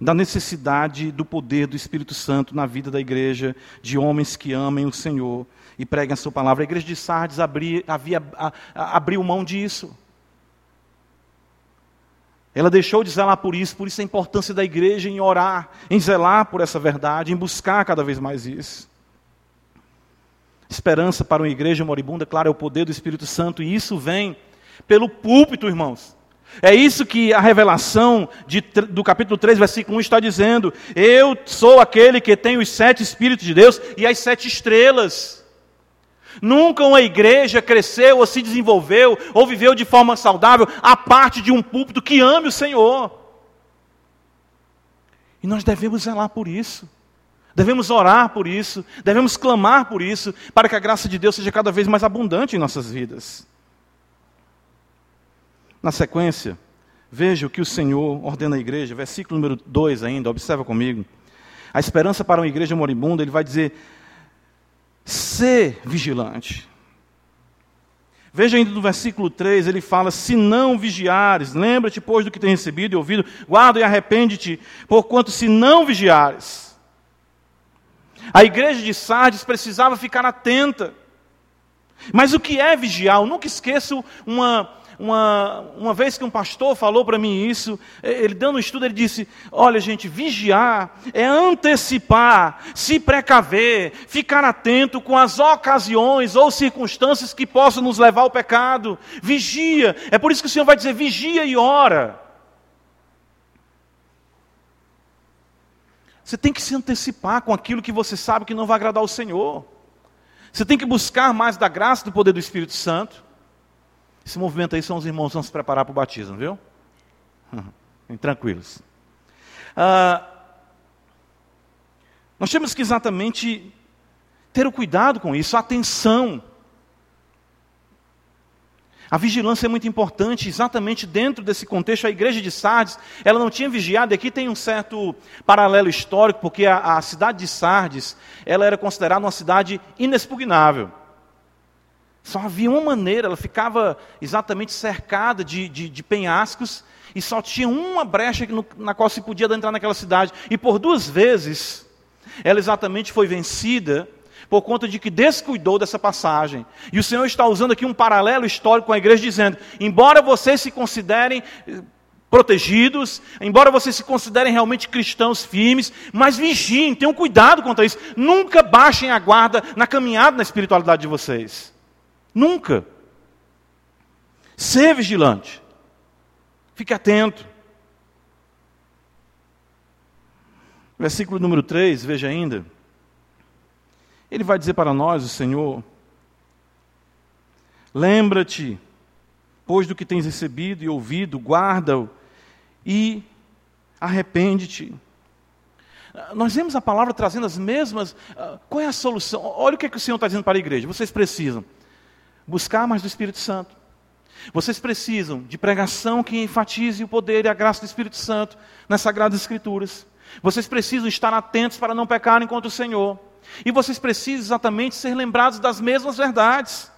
da necessidade do poder do Espírito Santo na vida da igreja, de homens que amem o Senhor e preguem a sua palavra. A igreja de Sardes havia, a, a, abriu mão disso. Ela deixou de zelar por isso, por isso a importância da igreja em orar, em zelar por essa verdade, em buscar cada vez mais isso. Esperança para uma igreja moribunda, claro, é o poder do Espírito Santo, e isso vem pelo púlpito, irmãos. É isso que a revelação de, do capítulo 3, versículo 1 está dizendo. Eu sou aquele que tem os sete Espíritos de Deus e as sete estrelas. Nunca uma igreja cresceu ou se desenvolveu ou viveu de forma saudável a parte de um púlpito que ame o Senhor. E nós devemos zelar por isso. Devemos orar por isso, devemos clamar por isso, para que a graça de Deus seja cada vez mais abundante em nossas vidas. Na sequência, veja o que o Senhor ordena à igreja, versículo número 2 ainda, observa comigo. a esperança para uma igreja moribunda, ele vai dizer: ser vigilante. Veja ainda no versículo 3, ele fala: Se não vigiares, lembra-te, pois, do que tem recebido e ouvido, guarda e arrepende-te, porquanto se não vigiares. A igreja de Sardes precisava ficar atenta. Mas o que é vigiar? Eu nunca esqueço uma, uma, uma vez que um pastor falou para mim isso, ele dando um estudo, ele disse: Olha, gente, vigiar é antecipar, se precaver, ficar atento com as ocasiões ou circunstâncias que possam nos levar ao pecado. Vigia, é por isso que o Senhor vai dizer: vigia e ora. Você tem que se antecipar com aquilo que você sabe que não vai agradar ao Senhor. Você tem que buscar mais da graça do poder do Espírito Santo. Esse movimento aí são os irmãos que vão se preparar para o batismo, viu? Fiquem tranquilos. Ah, nós temos que exatamente ter o cuidado com isso, a atenção. A vigilância é muito importante, exatamente dentro desse contexto. A igreja de Sardes, ela não tinha vigiado, e aqui tem um certo paralelo histórico, porque a, a cidade de Sardes, ela era considerada uma cidade inexpugnável. Só havia uma maneira, ela ficava exatamente cercada de, de, de penhascos, e só tinha uma brecha no, na qual se podia entrar naquela cidade. E por duas vezes, ela exatamente foi vencida por conta de que descuidou dessa passagem. E o Senhor está usando aqui um paralelo histórico com a igreja, dizendo: embora vocês se considerem eh, protegidos, embora vocês se considerem realmente cristãos firmes, mas vigiem, tenham cuidado contra isso. Nunca baixem a guarda na caminhada na espiritualidade de vocês. Nunca. Ser vigilante. Fique atento. Versículo número 3, veja ainda. Ele vai dizer para nós, o Senhor: Lembra-te, pois do que tens recebido e ouvido, guarda-o e arrepende-te. Nós vemos a palavra trazendo as mesmas. Ah, qual é a solução? Olha o que, é que o Senhor está dizendo para a igreja. Vocês precisam buscar mais do Espírito Santo. Vocês precisam de pregação que enfatize o poder e a graça do Espírito Santo nas Sagradas Escrituras. Vocês precisam estar atentos para não pecarem contra o Senhor. E vocês precisam exatamente ser lembrados das mesmas verdades.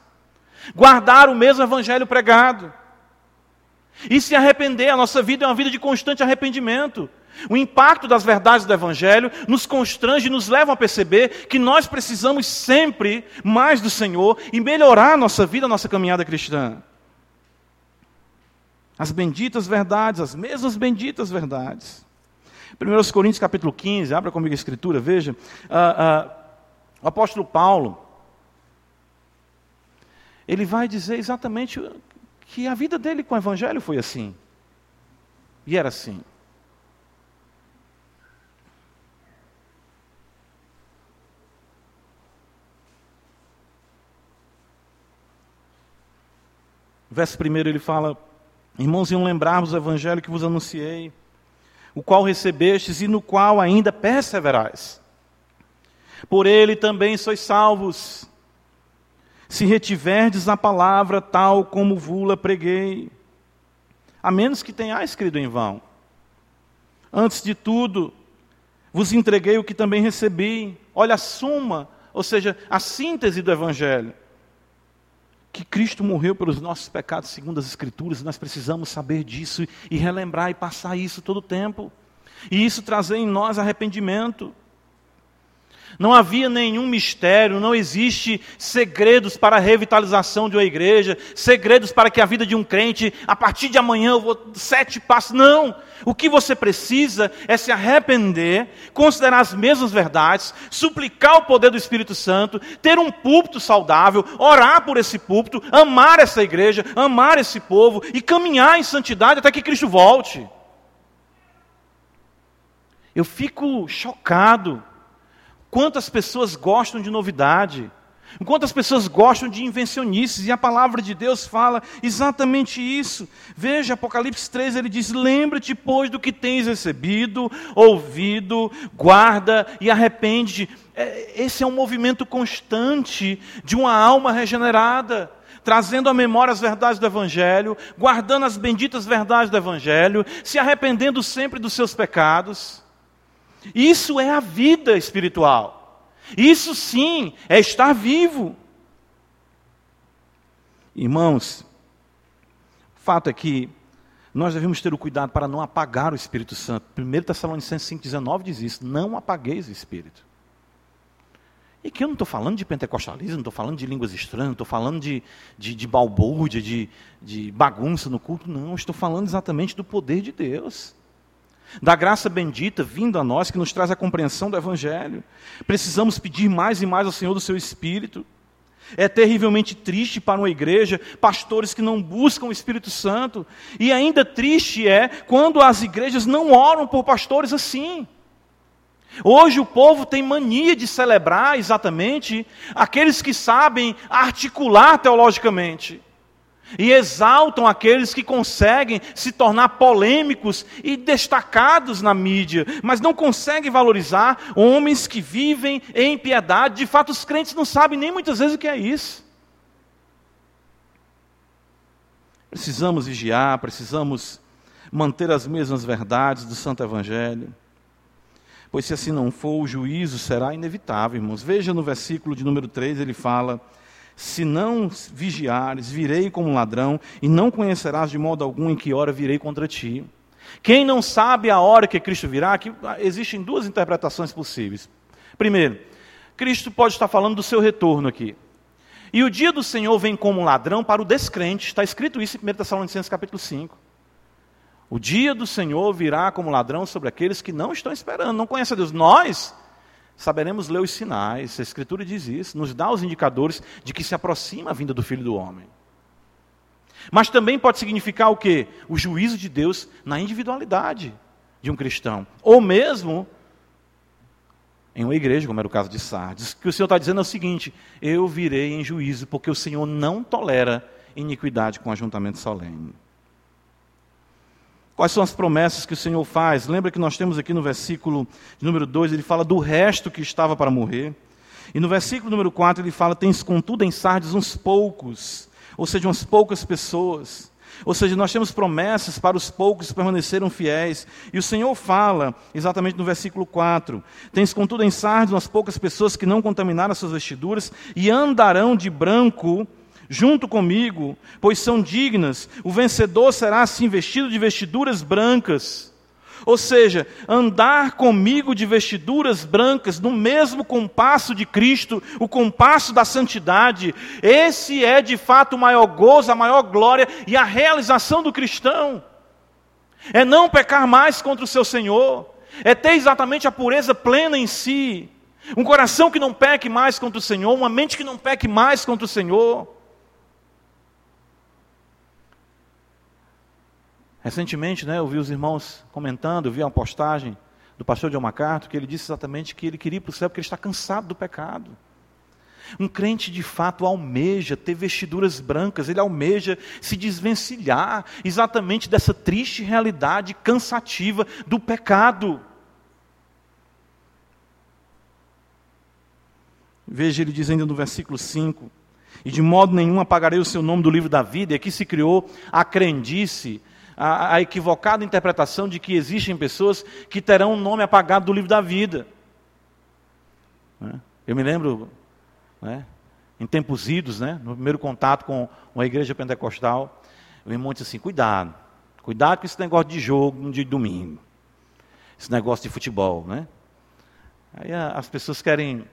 Guardar o mesmo evangelho pregado. E se arrepender, a nossa vida é uma vida de constante arrependimento. O impacto das verdades do Evangelho nos constrange e nos leva a perceber que nós precisamos sempre mais do Senhor e melhorar a nossa vida, a nossa caminhada cristã. As benditas verdades, as mesmas benditas verdades. 1 Coríntios capítulo 15, abra comigo a escritura, veja. Ah, ah, o apóstolo Paulo, ele vai dizer exatamente que a vida dele com o Evangelho foi assim. E era assim. verso 1 ele fala: Irmãos, iam lembrar-vos o evangelho que vos anunciei, o qual recebestes e no qual ainda perseverais. Por ele também sois salvos, se retiverdes a palavra tal como vula preguei, a menos que tenhais escrito em vão. Antes de tudo, vos entreguei o que também recebi. Olha a suma, ou seja, a síntese do evangelho que Cristo morreu pelos nossos pecados segundo as Escrituras, nós precisamos saber disso e relembrar e passar isso todo o tempo. E isso trazer em nós arrependimento. Não havia nenhum mistério, não existe segredos para a revitalização de uma igreja, segredos para que a vida de um crente, a partir de amanhã eu vou sete passos. Não! O que você precisa é se arrepender, considerar as mesmas verdades, suplicar o poder do Espírito Santo, ter um púlpito saudável, orar por esse púlpito, amar essa igreja, amar esse povo e caminhar em santidade até que Cristo volte. Eu fico chocado Quantas pessoas gostam de novidade? Quantas pessoas gostam de invencionices? E a palavra de Deus fala exatamente isso. Veja, Apocalipse 3, ele diz: Lembra-te, pois, do que tens recebido, ouvido, guarda e arrepende-te. É, esse é um movimento constante de uma alma regenerada trazendo à memória as verdades do Evangelho, guardando as benditas verdades do Evangelho, se arrependendo sempre dos seus pecados. Isso é a vida espiritual. Isso sim é estar vivo. Irmãos, o fato é que nós devemos ter o cuidado para não apagar o Espírito Santo. 1 Tessalonicenses 5,19 diz isso: não apagueis o Espírito. E que eu não estou falando de pentecostalismo, não estou falando de línguas estranhas, não estou falando de, de, de balbúrdia, de, de bagunça no culto, não. Estou falando exatamente do poder de Deus. Da graça bendita vindo a nós, que nos traz a compreensão do Evangelho. Precisamos pedir mais e mais ao Senhor do seu Espírito. É terrivelmente triste para uma igreja pastores que não buscam o Espírito Santo. E ainda triste é quando as igrejas não oram por pastores assim. Hoje o povo tem mania de celebrar exatamente aqueles que sabem articular teologicamente. E exaltam aqueles que conseguem se tornar polêmicos e destacados na mídia, mas não conseguem valorizar homens que vivem em piedade. De fato, os crentes não sabem nem muitas vezes o que é isso. Precisamos vigiar, precisamos manter as mesmas verdades do Santo Evangelho pois se assim não for, o juízo será inevitável, irmãos. Veja no versículo de número 3, ele fala: Se não vigiares, virei como um ladrão, e não conhecerás de modo algum em que hora virei contra ti. Quem não sabe a hora que Cristo virá, aqui existem duas interpretações possíveis. Primeiro, Cristo pode estar falando do seu retorno aqui. E o dia do Senhor vem como ladrão para o descrente. Está escrito isso em 1 Tessalonicenses capítulo 5. O dia do Senhor virá como ladrão sobre aqueles que não estão esperando, não conhecem a Deus. Nós saberemos ler os sinais, a Escritura diz isso, nos dá os indicadores de que se aproxima a vinda do Filho do Homem. Mas também pode significar o quê? O juízo de Deus na individualidade de um cristão. Ou mesmo em uma igreja, como era o caso de Sardes. O que o Senhor está dizendo é o seguinte: eu virei em juízo, porque o Senhor não tolera iniquidade com ajuntamento solene. Quais são as promessas que o Senhor faz? Lembra que nós temos aqui no versículo número 2, ele fala do resto que estava para morrer. E no versículo número 4 ele fala: Tens contudo em Sardes uns poucos, ou seja, umas poucas pessoas. Ou seja, nós temos promessas para os poucos que permaneceram fiéis. E o Senhor fala, exatamente no versículo 4: Tens contudo em Sardes umas poucas pessoas que não contaminaram as suas vestiduras e andarão de branco junto comigo, pois são dignas. O vencedor será assim vestido de vestiduras brancas. Ou seja, andar comigo de vestiduras brancas, no mesmo compasso de Cristo, o compasso da santidade, esse é de fato o maior gozo, a maior glória e a realização do cristão. É não pecar mais contra o seu Senhor, é ter exatamente a pureza plena em si, um coração que não peque mais contra o Senhor, uma mente que não peque mais contra o Senhor. Recentemente, né, eu vi os irmãos comentando, eu vi uma postagem do pastor John MacArthur, que ele disse exatamente que ele queria ir para o céu porque ele está cansado do pecado. Um crente de fato almeja ter vestiduras brancas, ele almeja se desvencilhar exatamente dessa triste realidade cansativa do pecado. Veja ele dizendo no versículo 5: E de modo nenhum apagarei o seu nome do livro da vida, e aqui se criou a crendice a, a equivocada interpretação de que existem pessoas que terão o um nome apagado do livro da vida. Né? Eu me lembro, né, em tempos idos, né, no primeiro contato com uma igreja pentecostal, o irmão disse assim: cuidado, cuidado com esse negócio de jogo de domingo, esse negócio de futebol. Né? Aí as pessoas querem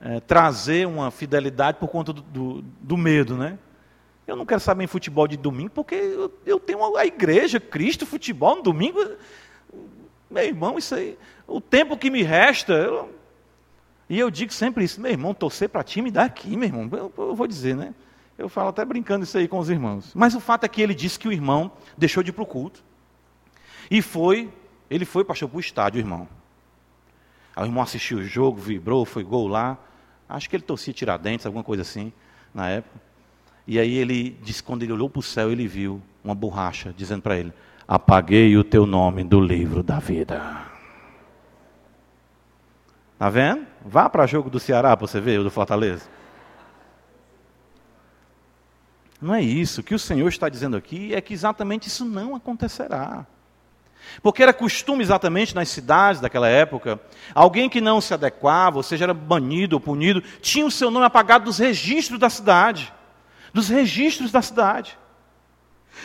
é, trazer uma fidelidade por conta do, do, do medo, né? Eu não quero saber em futebol de domingo, porque eu, eu tenho a igreja, Cristo, futebol no domingo. Meu irmão, isso aí, o tempo que me resta, eu, e eu digo sempre isso, meu irmão, torcer para time daqui, meu irmão, eu, eu, vou dizer, né? Eu falo até brincando isso aí com os irmãos. Mas o fato é que ele disse que o irmão deixou de ir para o culto. E foi, ele foi, pastor, para o estádio, irmão. Aí o irmão assistiu o jogo, vibrou, foi gol lá. Acho que ele torcia Tiradentes, alguma coisa assim, na época. E aí ele disse, quando ele olhou para o céu, ele viu uma borracha dizendo para ele: Apaguei o teu nome do livro da vida. Está vendo? Vá para jogo do Ceará para você ver, o do Fortaleza. Não é isso. O que o Senhor está dizendo aqui é que exatamente isso não acontecerá. Porque era costume exatamente nas cidades daquela época, alguém que não se adequava, ou seja, era banido ou punido, tinha o seu nome apagado dos registros da cidade. Dos registros da cidade.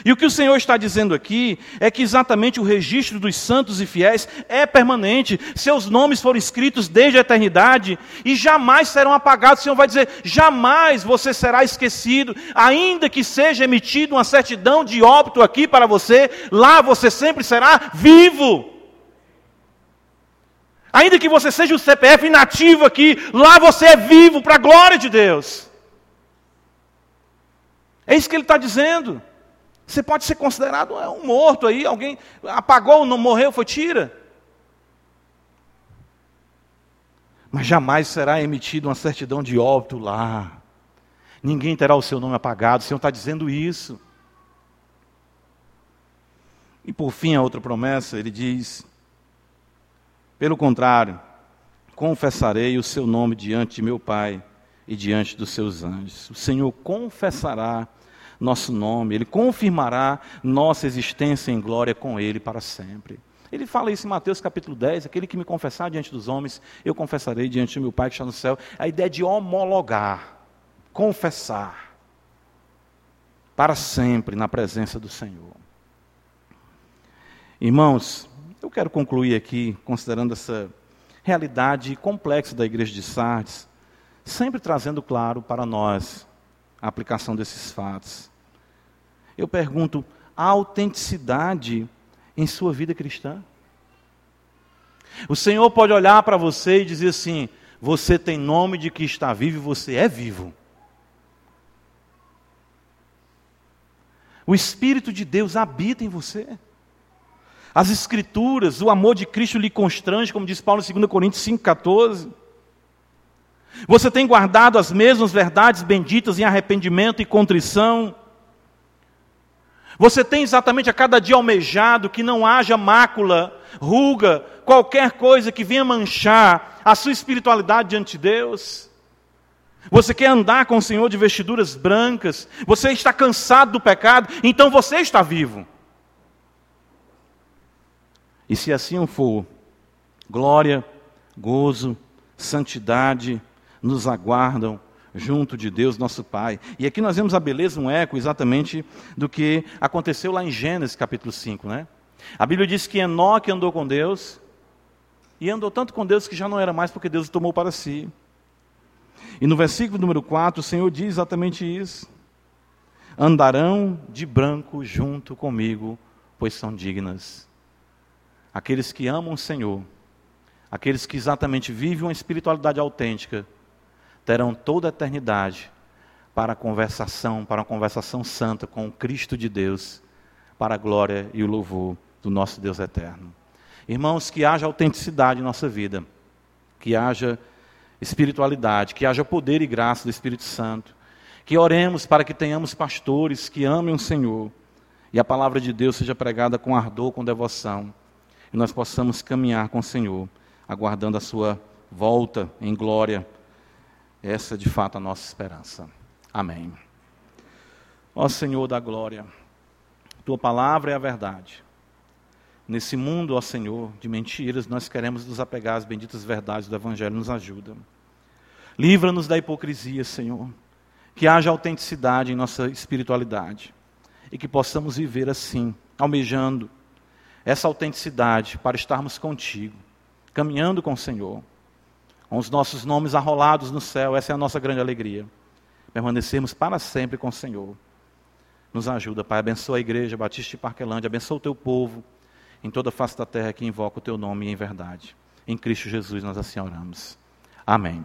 E o que o Senhor está dizendo aqui é que exatamente o registro dos santos e fiéis é permanente. Seus nomes foram escritos desde a eternidade e jamais serão apagados. O Senhor vai dizer: jamais você será esquecido, ainda que seja emitida uma certidão de óbito aqui para você, lá você sempre será vivo. Ainda que você seja o CPF inativo aqui, lá você é vivo para a glória de Deus. É isso que ele está dizendo. Você pode ser considerado um morto aí, alguém apagou, não morreu, foi tira. Mas jamais será emitida uma certidão de óbito lá. Ninguém terá o seu nome apagado. O Senhor está dizendo isso. E por fim, a outra promessa, ele diz: pelo contrário, confessarei o seu nome diante de meu Pai e diante dos seus anjos. O Senhor confessará nosso nome, Ele confirmará nossa existência em glória com Ele para sempre. Ele fala isso em Mateus capítulo 10: aquele que me confessar diante dos homens, eu confessarei diante do meu Pai que está no céu. A ideia de homologar, confessar, para sempre na presença do Senhor. Irmãos, eu quero concluir aqui, considerando essa realidade complexa da igreja de Sardes, sempre trazendo claro para nós a aplicação desses fatos. Eu pergunto: há autenticidade em sua vida cristã? O Senhor pode olhar para você e dizer assim: você tem nome de que está vivo e você é vivo. O Espírito de Deus habita em você. As Escrituras, o amor de Cristo lhe constrange, como diz Paulo em 2 Coríntios 5,14. Você tem guardado as mesmas verdades benditas em arrependimento e contrição. Você tem exatamente a cada dia almejado que não haja mácula, ruga, qualquer coisa que venha manchar a sua espiritualidade diante de Deus. Você quer andar com o Senhor de vestiduras brancas, você está cansado do pecado, então você está vivo. E se assim for, glória, gozo, santidade, nos aguardam junto de Deus, nosso Pai. E aqui nós vemos a beleza, um eco exatamente do que aconteceu lá em Gênesis capítulo 5, né? A Bíblia diz que Enoque andou com Deus, e andou tanto com Deus que já não era mais porque Deus o tomou para si. E no versículo número 4, o Senhor diz exatamente isso: Andarão de branco junto comigo, pois são dignas. Aqueles que amam o Senhor, aqueles que exatamente vivem uma espiritualidade autêntica, terão toda a eternidade para a conversação, para uma conversação santa com o Cristo de Deus, para a glória e o louvor do nosso Deus eterno. Irmãos, que haja autenticidade em nossa vida, que haja espiritualidade, que haja poder e graça do Espírito Santo, que oremos para que tenhamos pastores que amem o Senhor e a palavra de Deus seja pregada com ardor, com devoção, e nós possamos caminhar com o Senhor, aguardando a sua volta em glória essa é de fato a nossa esperança. Amém. Ó Senhor da glória, tua palavra é a verdade. Nesse mundo, ó Senhor, de mentiras, nós queremos nos apegar às benditas verdades do Evangelho, nos ajuda. Livra-nos da hipocrisia, Senhor. Que haja autenticidade em nossa espiritualidade. E que possamos viver assim, almejando essa autenticidade para estarmos contigo, caminhando com o Senhor com os nossos nomes arrolados no céu, essa é a nossa grande alegria. Permanecermos para sempre com o Senhor. Nos ajuda, Pai. Abençoa a igreja Batista de Parquelândia, abençoa o teu povo em toda a face da terra que invoca o teu nome em verdade. Em Cristo Jesus nós assim oramos. Amém.